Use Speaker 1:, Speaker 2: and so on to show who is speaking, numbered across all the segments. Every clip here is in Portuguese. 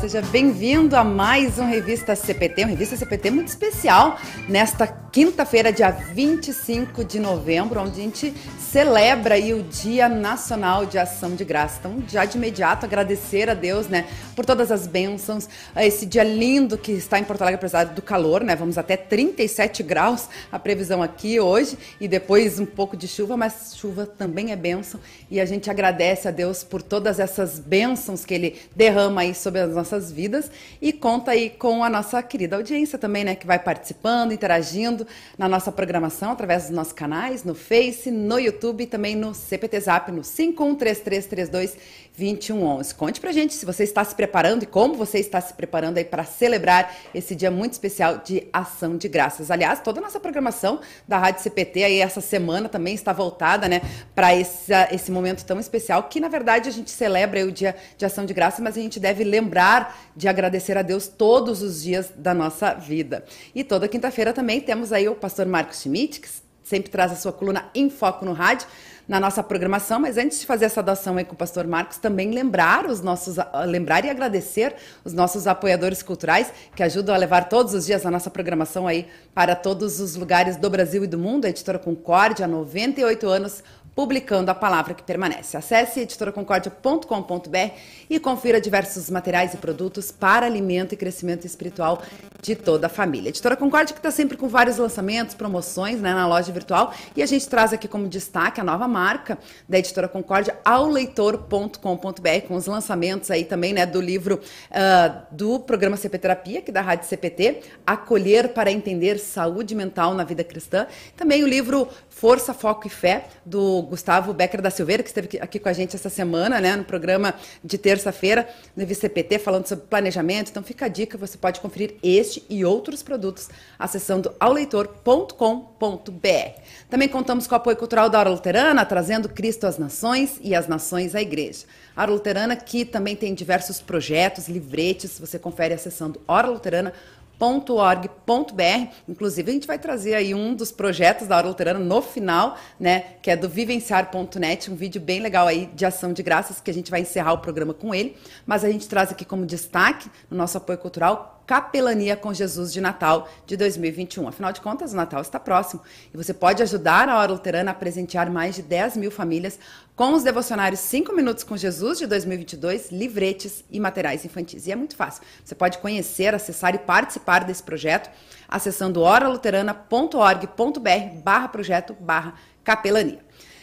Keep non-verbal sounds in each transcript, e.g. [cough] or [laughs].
Speaker 1: Seja bem-vindo a mais um Revista CPT, uma Revista CPT muito especial, nesta quinta-feira, dia 25 de novembro, onde a gente celebra aí o Dia Nacional de Ação de Graça. Então, já de imediato, agradecer a Deus, né, por todas as bênçãos, esse dia lindo que está em Porto Alegre, apesar do calor, né, vamos até 37 graus a previsão aqui hoje, e depois um pouco de chuva, mas chuva também é bênção, e a gente agradece a Deus por todas essas bênçãos que Ele derrama aí sobre as nossas vidas, e conta aí com a nossa querida audiência também, né, que vai participando, interagindo na nossa programação, através dos nossos canais, no Face, no YouTube e também no CPT Zap no 513332 2111. Conte pra gente se você está se preparando e como você está se preparando aí para celebrar esse dia muito especial de ação de graças. Aliás, toda a nossa programação da Rádio CPT aí essa semana também está voltada, né, para esse, esse momento tão especial que na verdade a gente celebra o dia de ação de graças, mas a gente deve lembrar de agradecer a Deus todos os dias da nossa vida. E toda quinta-feira também temos aí o pastor Marcos Schmidt, que sempre traz a sua coluna em foco no rádio na nossa programação, mas antes de fazer essa doação aí com o pastor Marcos, também lembrar os nossos lembrar e agradecer os nossos apoiadores culturais que ajudam a levar todos os dias a nossa programação aí para todos os lugares do Brasil e do mundo. A editora Concórdia, há 98 anos, publicando a palavra que permanece. Acesse editoraconcordia.com.br e confira diversos materiais e produtos para alimento e crescimento espiritual de toda a família. Editora Concórdia que está sempre com vários lançamentos, promoções né, na loja virtual e a gente traz aqui como destaque a nova marca da Editora Concórdia ao leitor.com.br com os lançamentos aí também né, do livro uh, do programa CP Terapia, que da Rádio CPT, Acolher para Entender Saúde Mental na Vida Cristã. Também o livro Força, Foco e Fé, do Gustavo Becker da Silveira, que esteve aqui com a gente essa semana, né, no programa de terça-feira, no VCPT, falando sobre planejamento. Então fica a dica, você pode conferir este e outros produtos acessando auleitor.com.br. Também contamos com o apoio cultural da Hora Luterana, trazendo Cristo às nações e as nações à igreja. A Hora Luterana que também tem diversos projetos, livretes, você confere acessando oraluterana.com.br org.br. Inclusive, a gente vai trazer aí um dos projetos da Hora Luterana no final, né? Que é do vivenciar.net, um vídeo bem legal aí de ação de graças, que a gente vai encerrar o programa com ele. Mas a gente traz aqui como destaque, no nosso apoio cultural, Capelania com Jesus de Natal de 2021. Afinal de contas, o Natal está próximo e você pode ajudar a Hora Luterana a presentear mais de 10 mil famílias com os devocionários 5 Minutos com Jesus de 2022, livretes e materiais infantis. E é muito fácil. Você pode conhecer, acessar e participar desse projeto acessando oraluterana.org.br barra projeto barra capelania.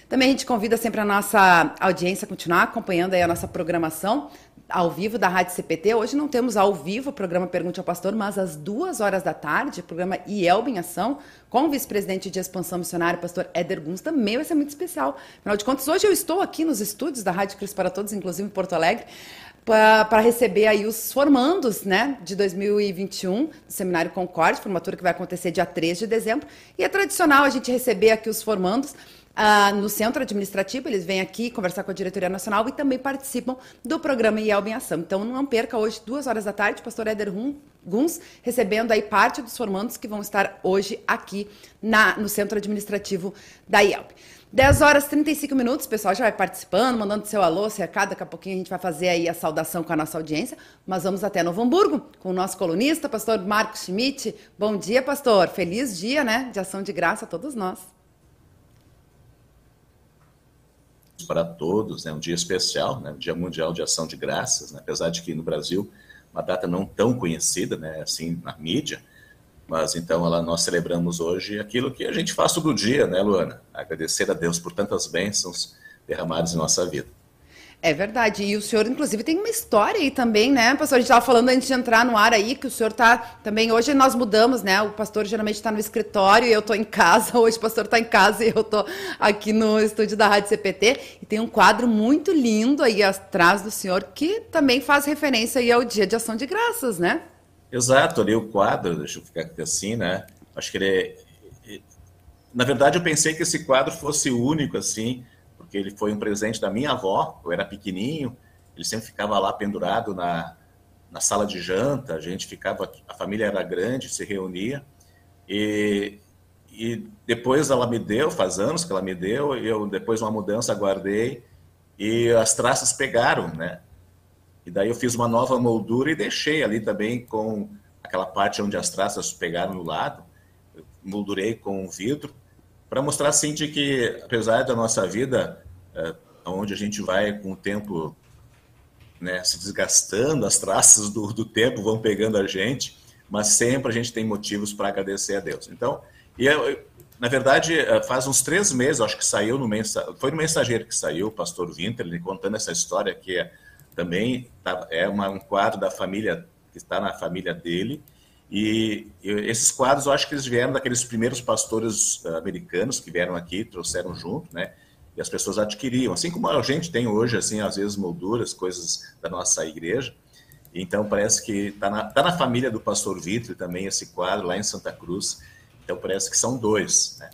Speaker 1: Também a gente convida sempre a nossa audiência a continuar acompanhando aí a nossa programação ao vivo da Rádio CPT. Hoje não temos ao vivo o programa Pergunte ao Pastor, mas às duas horas da tarde, o programa IELB em Ação, com o vice-presidente de expansão missionária, pastor Éder Guns, também vai ser muito especial. Afinal de contas, hoje eu estou aqui nos estúdios da Rádio Cristo para Todos, inclusive em Porto Alegre, para receber aí os formandos, né, de 2021 do Seminário Concorde, formatura que vai acontecer dia 3 de dezembro. E é tradicional a gente receber aqui os formandos ah, no centro administrativo. Eles vêm aqui conversar com a diretoria nacional e também participam do programa IELB em Ação. Então não perca hoje, duas horas da tarde, pastor Éder Guns, recebendo aí parte dos formandos que vão estar hoje aqui na, no centro administrativo da IELB. 10 horas e 35 minutos, o pessoal já vai participando, mandando seu alô, recado. Daqui a pouquinho a gente vai fazer aí a saudação com a nossa audiência. Mas vamos até Novo Hamburgo com o nosso colunista, pastor Marcos Schmidt. Bom dia, pastor. Feliz dia, né? De ação de graça a todos nós.
Speaker 2: Para todos, né, um dia especial, né, um dia mundial de ação de graças, né, apesar de que no Brasil uma data não tão conhecida, né, assim na mídia, mas então ela, nós celebramos hoje aquilo que a gente faz todo dia, né, Luana? Agradecer a Deus por tantas bênçãos derramadas em nossa vida.
Speaker 1: É verdade. E o senhor, inclusive, tem uma história aí também, né, pastor? A gente estava falando antes de entrar no ar aí, que o senhor está também. Hoje nós mudamos, né? O pastor geralmente está no escritório e eu estou em casa. [laughs] Hoje o pastor está em casa e eu estou aqui no estúdio da Rádio CPT. E tem um quadro muito lindo aí atrás do senhor que também faz referência aí ao Dia de Ação de Graças, né?
Speaker 2: Exato, ali o quadro, deixa eu ficar assim, né? Acho que ele é... Na verdade, eu pensei que esse quadro fosse único, assim, porque ele foi um presente da minha avó, eu era pequenininho, ele sempre ficava lá pendurado na, na sala de janta, a gente ficava, a família era grande, se reunia, e, e depois ela me deu, faz anos que ela me deu, eu depois uma mudança guardei, e as traças pegaram, né? E daí eu fiz uma nova moldura e deixei ali também com aquela parte onde as traças pegaram no lado, moldurei com vidro, para mostrar assim de que, apesar da nossa vida, é, onde a gente vai com o tempo né, se desgastando, as traças do, do tempo vão pegando a gente, mas sempre a gente tem motivos para agradecer a Deus. Então, e eu, na verdade, é, faz uns três meses, acho que saiu no mensageiro, foi no mensageiro que saiu, o pastor Winter, ele contando essa história que é, também tá, é uma, um quadro da família que está na família dele. E, e, esses quadros, eu acho que eles vieram daqueles primeiros pastores uh, americanos que vieram aqui, trouxeram junto, né? E as pessoas adquiriam, assim como a gente tem hoje, assim, às vezes molduras, coisas da nossa igreja. Então parece que está na, tá na família do pastor Vitor também esse quadro lá em Santa Cruz. Então parece que são dois, né?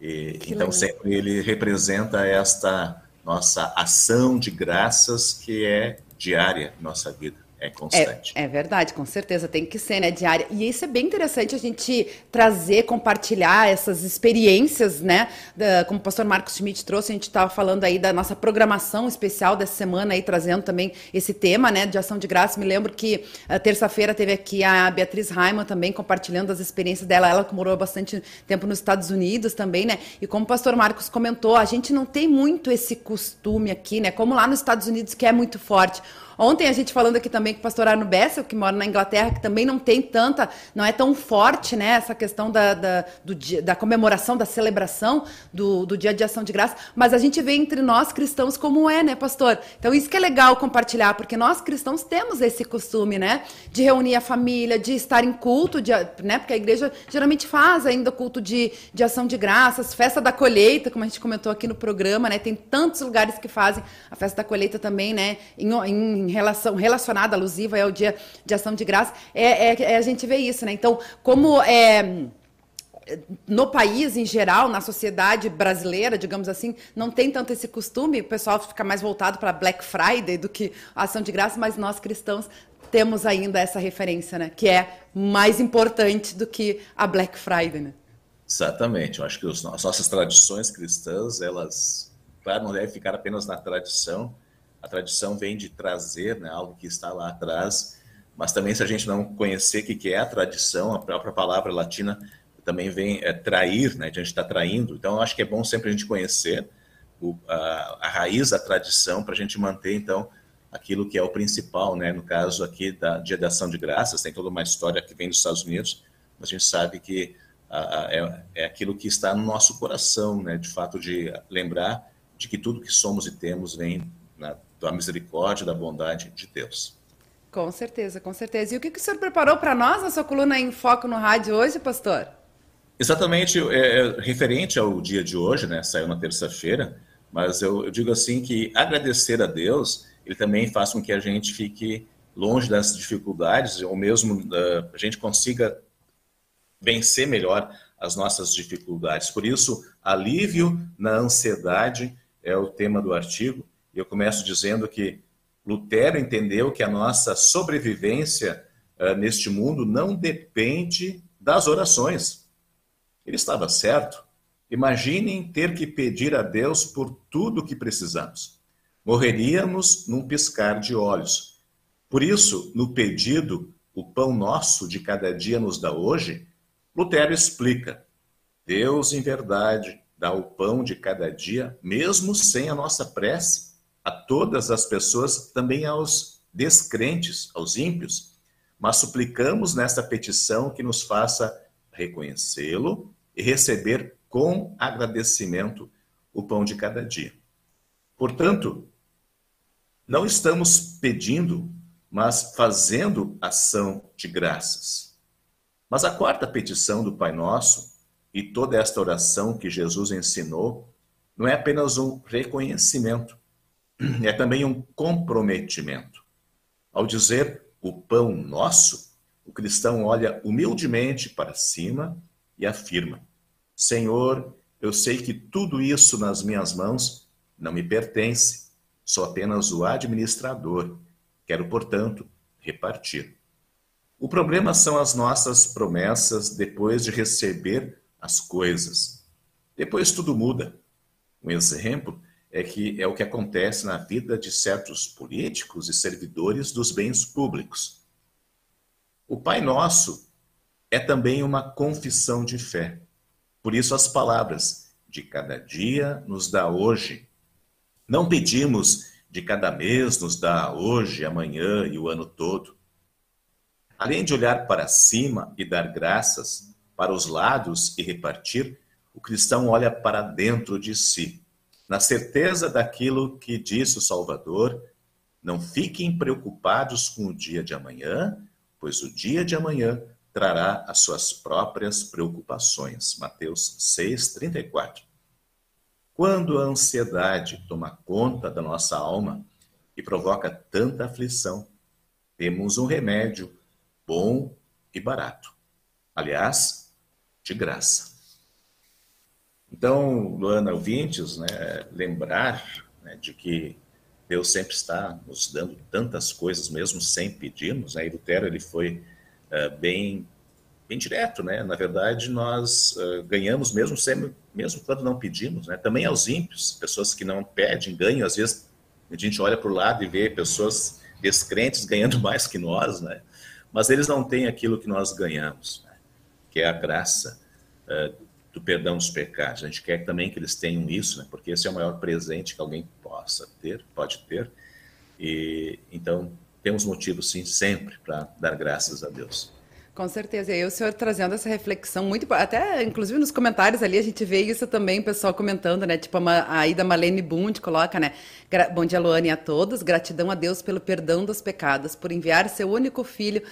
Speaker 2: E, então legal. sempre ele representa esta nossa ação de graças que é diária em nossa vida. É constante.
Speaker 1: É, é, verdade, com certeza tem que ser, né, diária. E isso é bem interessante a gente trazer, compartilhar essas experiências, né? Da, como o pastor Marcos Schmidt trouxe, a gente estava falando aí da nossa programação especial dessa semana aí, trazendo também esse tema, né, de ação de graça. Me lembro que uh, terça-feira teve aqui a Beatriz Raiman também compartilhando as experiências dela. Ela que morou bastante tempo nos Estados Unidos também, né? E como o pastor Marcos comentou, a gente não tem muito esse costume aqui, né? Como lá nos Estados Unidos, que é muito forte. Ontem a gente falando aqui também com o pastor Arno Bessel, que mora na Inglaterra, que também não tem tanta, não é tão forte, né, essa questão da, da, do da comemoração, da celebração do, do dia de ação de graça, mas a gente vê entre nós cristãos como é, né, pastor? Então isso que é legal compartilhar, porque nós cristãos temos esse costume, né, de reunir a família, de estar em culto, de, né, porque a igreja geralmente faz ainda culto de, de ação de graças, festa da colheita, como a gente comentou aqui no programa, né, tem tantos lugares que fazem a festa da colheita também, né, em, em relação, relacionada, alusiva ao Dia de Ação de Graça, é, é, é a gente vê isso, né? Então, como é, no país em geral, na sociedade brasileira, digamos assim, não tem tanto esse costume, o pessoal fica mais voltado para Black Friday do que ação de graça, mas nós cristãos temos ainda essa referência, né? Que é mais importante do que a Black Friday, né?
Speaker 2: Exatamente. Eu acho que os, as nossas tradições cristãs, elas, claro, não devem ficar apenas na tradição, a tradição vem de trazer né, algo que está lá atrás, mas também se a gente não conhecer o que é a tradição, a própria palavra latina também vem é, trair, né, a gente está traindo. Então, eu acho que é bom sempre a gente conhecer o, a, a, raiz da tradição para a gente manter, então, aquilo que é o principal, né? No caso aqui da Dia da Ação de Graças, tem toda uma história que vem dos Estados Unidos, mas a gente sabe que a, a, é, é aquilo que está no nosso coração, né? De fato, de lembrar de que tudo que somos e temos vem né, da misericórdia, da bondade de Deus.
Speaker 1: Com certeza, com certeza. E o que, que o senhor preparou para nós na sua coluna em Foco no Rádio hoje, pastor?
Speaker 2: Exatamente, é, é, referente ao dia de hoje, né? Saiu na terça-feira, mas eu, eu, digo assim que agradecer a Deus, ele também faz com que a gente fique longe das dificuldades, ou mesmo uh, a gente consiga vencer melhor as nossas dificuldades. Por isso, alívio na ansiedade é o tema do artigo. Eu começo dizendo que Lutero entendeu que a nossa sobrevivência uh, neste mundo não depende das orações. Ele estava certo. Imaginem ter que pedir a Deus por tudo o que precisamos. Morreríamos num piscar de olhos. Por isso, no pedido, o pão nosso de cada dia nos dá hoje, Lutero explica: Deus, em verdade, dá o pão de cada dia, mesmo sem a nossa prece a todas as pessoas, também aos descrentes, aos ímpios, mas suplicamos nesta petição que nos faça reconhecê-lo e receber com agradecimento o pão de cada dia. Portanto, não estamos pedindo, mas fazendo ação de graças. Mas a quarta petição do Pai Nosso e toda esta oração que Jesus ensinou não é apenas um reconhecimento, [clears throat] é também um comprometimento. Ao dizer o pão nosso, o cristão olha humildemente para cima e afirma: Senhor, eu sei que tudo isso nas minhas mãos não me pertence, sou apenas o administrador. Quero, portanto, repartir. O problema são as nossas promessas depois de receber as coisas. Depois tudo muda. Um exemplo é que é o que acontece na vida de certos políticos e servidores dos bens públicos. O Pai Nosso é também uma confissão de fé. Por isso as palavras de cada dia nos dá hoje. Não pedimos de cada mês nos dá hoje, amanhã e o ano todo. Além de olhar para cima e dar graças, para os lados e repartir, o cristão olha para dentro de si, na certeza daquilo que disse o Salvador: não fiquem preocupados com o dia de amanhã, pois o dia de amanhã trará as suas próprias preocupações. Mateus 6:34. Quando a ansiedade toma conta da nossa alma e provoca tanta aflição, temos um remédio bom e barato. Aliás, de graça. Então, Luana, ouvintes, né, lembrar né, de que Deus sempre está nos dando tantas coisas, mesmo sem pedirmos. Né? E Lutero ele foi uh, bem, bem direto, né? Na verdade, nós uh, ganhamos mesmo sem, mesmo quando não pedimos, né? Também aos ímpios, pessoas que não pedem ganham. Às vezes a gente olha para o lado e vê pessoas descrentes ganhando [laughs] mais que nós, né? Mas eles não têm aquilo que nós ganhamos, né? que é a graça. Uh, do perdão dos pecados. A gente quer também que eles tenham isso, né? porque esse é o maior presente que alguém possa ter, pode ter. E então temos motivo sim sempre para dar graças a Deus.
Speaker 1: Com certeza. E aí o senhor trazendo essa reflexão muito, até inclusive nos comentários ali a gente vê isso também, o pessoal comentando, né? Tipo a, Ida Malene Bund coloca, né? Bom dia, Luane, a todos. Gratidão a Deus pelo perdão dos pecados, por enviar seu único filho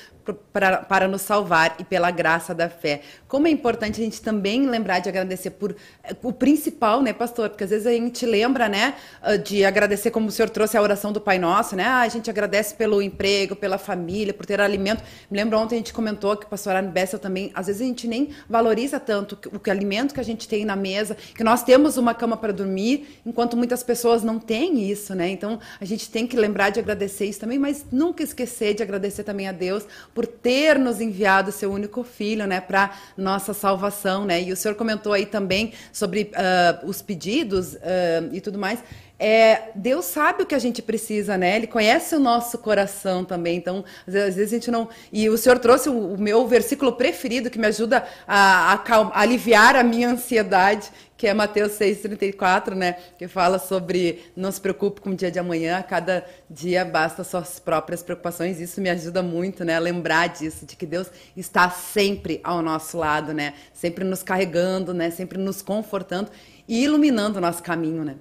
Speaker 1: para, para nos salvar e pela graça da fé. Como é importante a gente também lembrar de agradecer por eh, o principal, né, pastor? Porque às vezes a gente lembra, né, ah, de agradecer, como o senhor trouxe a oração do Pai Nosso, né? Ah, a gente agradece pelo emprego, pela família, por ter alimento. Me lembro ontem a gente comentou que o pastor Bessel também, às vezes a gente nem valoriza tanto o, que, o alimento que a gente tem na mesa, que nós temos uma cama para dormir, enquanto muitas pessoas não têm isso, né? Então a gente tem que lembrar de agradecer isso também, mas nunca esquecer de agradecer também a Deus por ter nos enviado o seu único filho, né, para nossa salvação, né? E o senhor comentou aí também sobre uh, os pedidos uh, e tudo mais. É, Deus sabe o que a gente precisa, né? Ele conhece o nosso coração também. Então, às vezes, a gente não. E o Senhor trouxe o, o meu versículo preferido que me ajuda a, a, a, aliviar a minha ansiedade, que é Mateus 6,34, né? Que fala sobre não se preocupe com o dia de amanhã, cada dia basta suas próprias preocupações. Isso me ajuda muito, né? A lembrar disso, de que Deus está sempre ao nosso lado, né? Sempre nos carregando, né? Sempre nos confortando e iluminando o nosso caminho, né?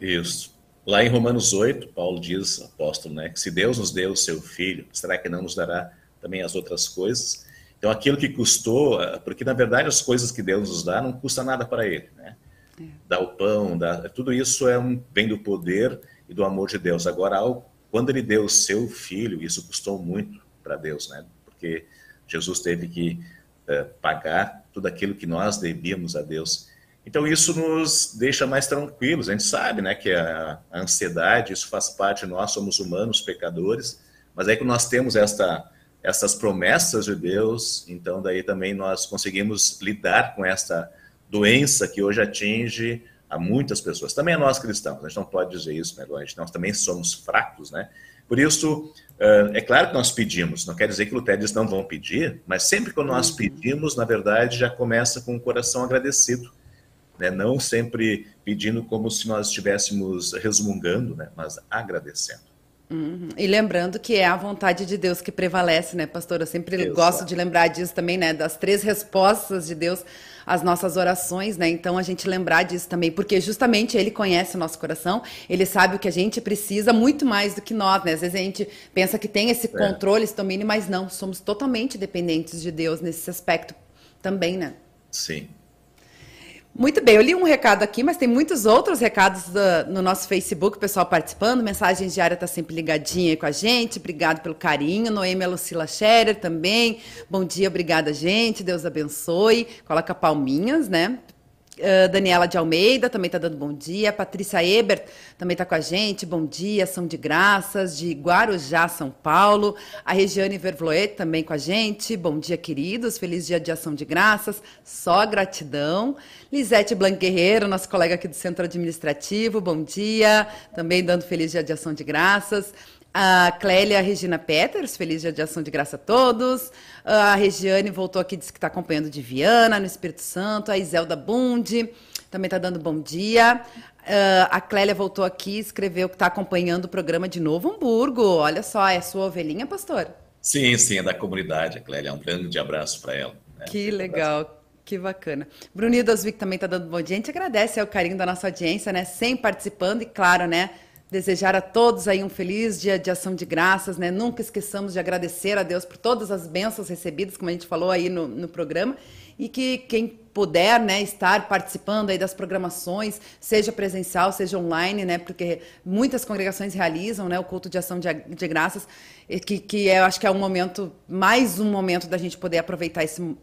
Speaker 2: Isso. Lá em Romanos 8, Paulo diz, apóstolo, né, que se Deus nos deu o seu filho, será que não nos dará também as outras coisas? Então, aquilo que custou, eh, porque na verdade as coisas que Deus nos dá não custa nada para ele, né? É. Dá o pão, dá, tudo isso é um, vem do poder e do amor de Deus. Agora, ao, quando ele deu o seu filho, isso custou muito para Deus, né? Porque Jesus teve que uh, pagar tudo aquilo que nós devíamos a Deus. Então isso nos deixa mais tranquilos. A gente sabe, né, que a, a ansiedade isso faz parte de nós, somos humanos, pecadores. Mas aí que nós temos esta essas promessas de Deus, então daí também nós conseguimos lidar com essa doença que hoje atinge a muitas pessoas. Também a nós cristãos. A gente não pode dizer isso, né, Nós também somos fracos, né? Por isso, é claro que nós pedimos, não quer dizer que Lutero não vão pedir, mas sempre que nós uhum. pedimos, na verdade, já começa com o coração agradecido né? não sempre pedindo como se nós estivéssemos resmungando, né? mas agradecendo.
Speaker 1: Uhum. E lembrando que é a vontade de Deus que prevalece, né, pastor? Eu sempre Exato. gosto de lembrar disso também, né? Das três respostas de Deus às nossas orações, né? Então a gente lembrar disso também, porque justamente Ele conhece o nosso coração, Ele sabe o que a gente precisa muito mais do que nós, né? Às vezes a gente pensa que tem esse é. controle, esse domínio, mas não, somos totalmente dependentes de Deus nesse aspecto também, né?
Speaker 2: Sim,
Speaker 1: muito bem, eu li um recado aqui, mas tem muitos outros recados do, no nosso Facebook, pessoal participando. Mensagens diária está sempre ligadinha aí com a gente. Obrigado pelo carinho. Noêmia Lucila Scherer também. Bom dia, obrigada, gente. Deus abençoe. Coloca palminhas, né? Uh, Daniela de Almeida também está dando bom dia. Patrícia Ebert também está com a gente. Bom dia, São de Graças, de Guarujá, São Paulo. A Regiane Vervloet também com a gente. Bom dia, queridos. Feliz dia de ação de graças. Só gratidão. Lisete Blanc Guerreiro, nossa colega aqui do Centro Administrativo. Bom dia. Também dando feliz dia de ação de graças. A Clélia Regina Peters, feliz dia de ação de graça a todos. A Regiane voltou aqui, disse que está acompanhando de Viana, no Espírito Santo. A Iselda Bundi também está dando bom dia. Uh, a Clélia voltou aqui, escreveu que está acompanhando o programa de Novo Hamburgo. Olha só, é sua ovelhinha, pastor?
Speaker 2: Sim, sim, é da comunidade, a Clélia. Um grande abraço para ela.
Speaker 1: Né? Que legal. Que bacana. Brunildo Oswick também está dando bom dia. A gente agradece o carinho da nossa audiência, né? Sempre participando e, claro, né? Desejar a todos aí um feliz dia de ação de graças, né? Nunca esqueçamos de agradecer a Deus por todas as bênçãos recebidas, como a gente falou aí no, no programa, e que quem puder, né, estar participando aí das programações, seja presencial, seja online, né, porque muitas congregações realizam, né, o culto de ação de, de graças, que, que eu acho que é um momento, mais um momento da gente poder aproveitar esse, uh,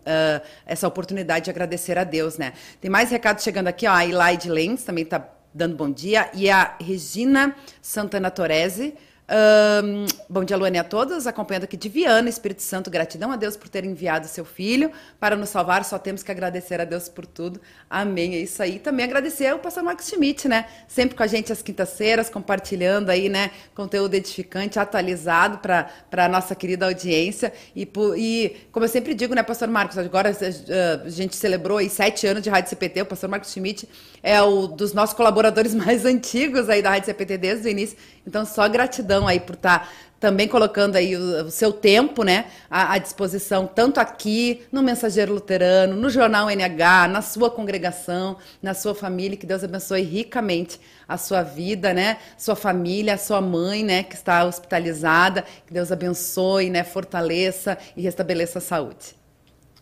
Speaker 1: essa oportunidade de agradecer a Deus, né. Tem mais recados chegando aqui, ó, a Elaide Lenz também está dando bom dia, e a Regina Santana Torese. Um, bom dia, Luane, a todos. Acompanhando aqui de Viana, Espírito Santo. Gratidão a Deus por ter enviado seu filho para nos salvar. Só temos que agradecer a Deus por tudo. Amém. É isso aí. Também agradecer ao pastor Marcos Schmidt, né? Sempre com a gente às quintas-feiras, compartilhando aí, né? Conteúdo edificante, atualizado para a nossa querida audiência. E, e, como eu sempre digo, né, pastor Marcos? Agora eh, a gente celebrou aí sete anos de Rádio CPT. O pastor Marcos Schmidt é o dos nossos colaboradores [laughs] mais antigos aí da Rádio CPT desde o início. Então, só gratidão aí por estar tá também colocando aí o, o seu tempo, né, à, à, disposição, tanto aqui no Mensageiro Luterano, no Jornal NH, na sua congregação, na sua família, que Deus abençoe ricamente a sua vida, né, sua família, a sua mãe, né, que está hospitalizada, que Deus abençoe, né, fortaleça e restabeleça a saúde.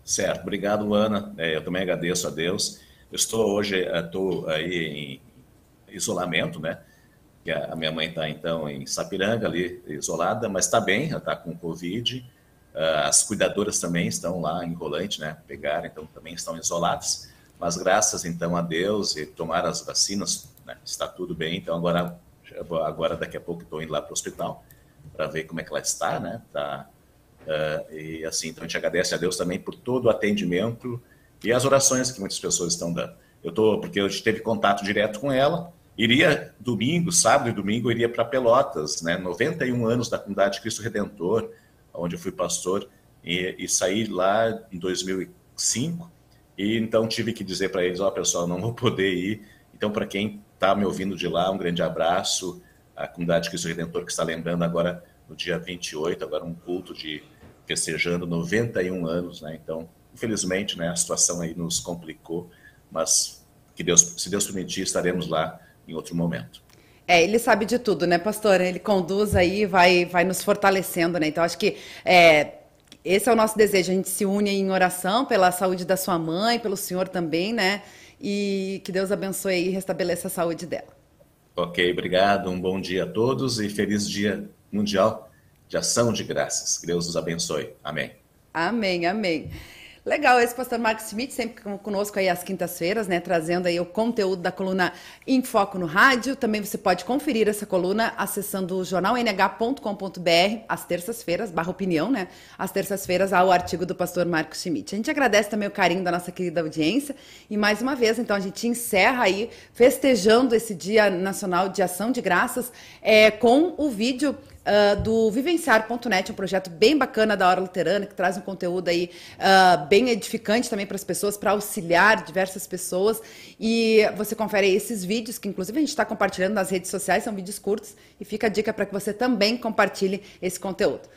Speaker 2: Certo, obrigado, Ana. É, eu também agradeço a Deus. Eu estou hoje, estou aí em isolamento, né? A minha mãe está então em Sapiranga ali isolada, mas está bem, ela está com Covid. Ah, as cuidadoras também estão lá em Rolante, né? Pegaram, então também estão isoladas. Mas graças então a Deus e tomar as vacinas, né? está tudo bem. Então agora, agora daqui a pouco estou indo lá para o hospital para ver como é que ela está, né? Tá, uh, e assim, então a gente agradece a Deus também por todo o atendimento e as orações que muitas pessoas estão dando. Eu tô porque eu teve contato direto com ela Iria domingo, sábado e domingo, iria para Pelotas, né? 91 anos da comunidade Cristo Redentor, onde eu fui pastor, e, e saí lá em 2005. E então tive que dizer para eles: Ó, oh, pessoal, não vou poder ir. Então, para quem está me ouvindo de lá, um grande abraço. A comunidade Cristo Redentor que está lembrando agora no dia 28, agora um culto de festejando 91 anos, né? Então, infelizmente, né, a situação aí nos complicou, mas que Deus, se Deus permitir, estaremos lá em outro momento.
Speaker 1: É, ele sabe de tudo, né, pastor? Ele conduz aí, vai, vai nos fortalecendo, né? Então, acho que é, esse é o nosso desejo. A gente se une em oração pela saúde da sua mãe, pelo senhor também, né? E que Deus abençoe e restabeleça a saúde dela.
Speaker 2: Ok, obrigado. Um bom dia a todos e feliz Dia Mundial de Ação de Graças. Que Deus nos abençoe. Amém.
Speaker 1: Amém, amém. Legal, esse pastor Marcos Schmidt sempre conosco aí às quintas-feiras, né, trazendo aí o conteúdo da coluna Em Foco no Rádio. Também você pode conferir essa coluna acessando o jornalnh.com.br às terças-feiras, barra opinião, né, às terças-feiras ao artigo do pastor Marcos Schmidt. A gente agradece também o carinho da nossa querida audiência e mais uma vez, então, a gente encerra aí festejando esse Dia Nacional de Ação de Graças é, com o vídeo Uh, do Vivenciar.net, um projeto bem bacana da Hora Luterana, que traz um conteúdo aí uh, bem edificante também para as pessoas, para auxiliar diversas pessoas. E você confere esses vídeos, que inclusive a gente está compartilhando nas redes sociais, são vídeos curtos, e fica a dica para que você também compartilhe esse conteúdo.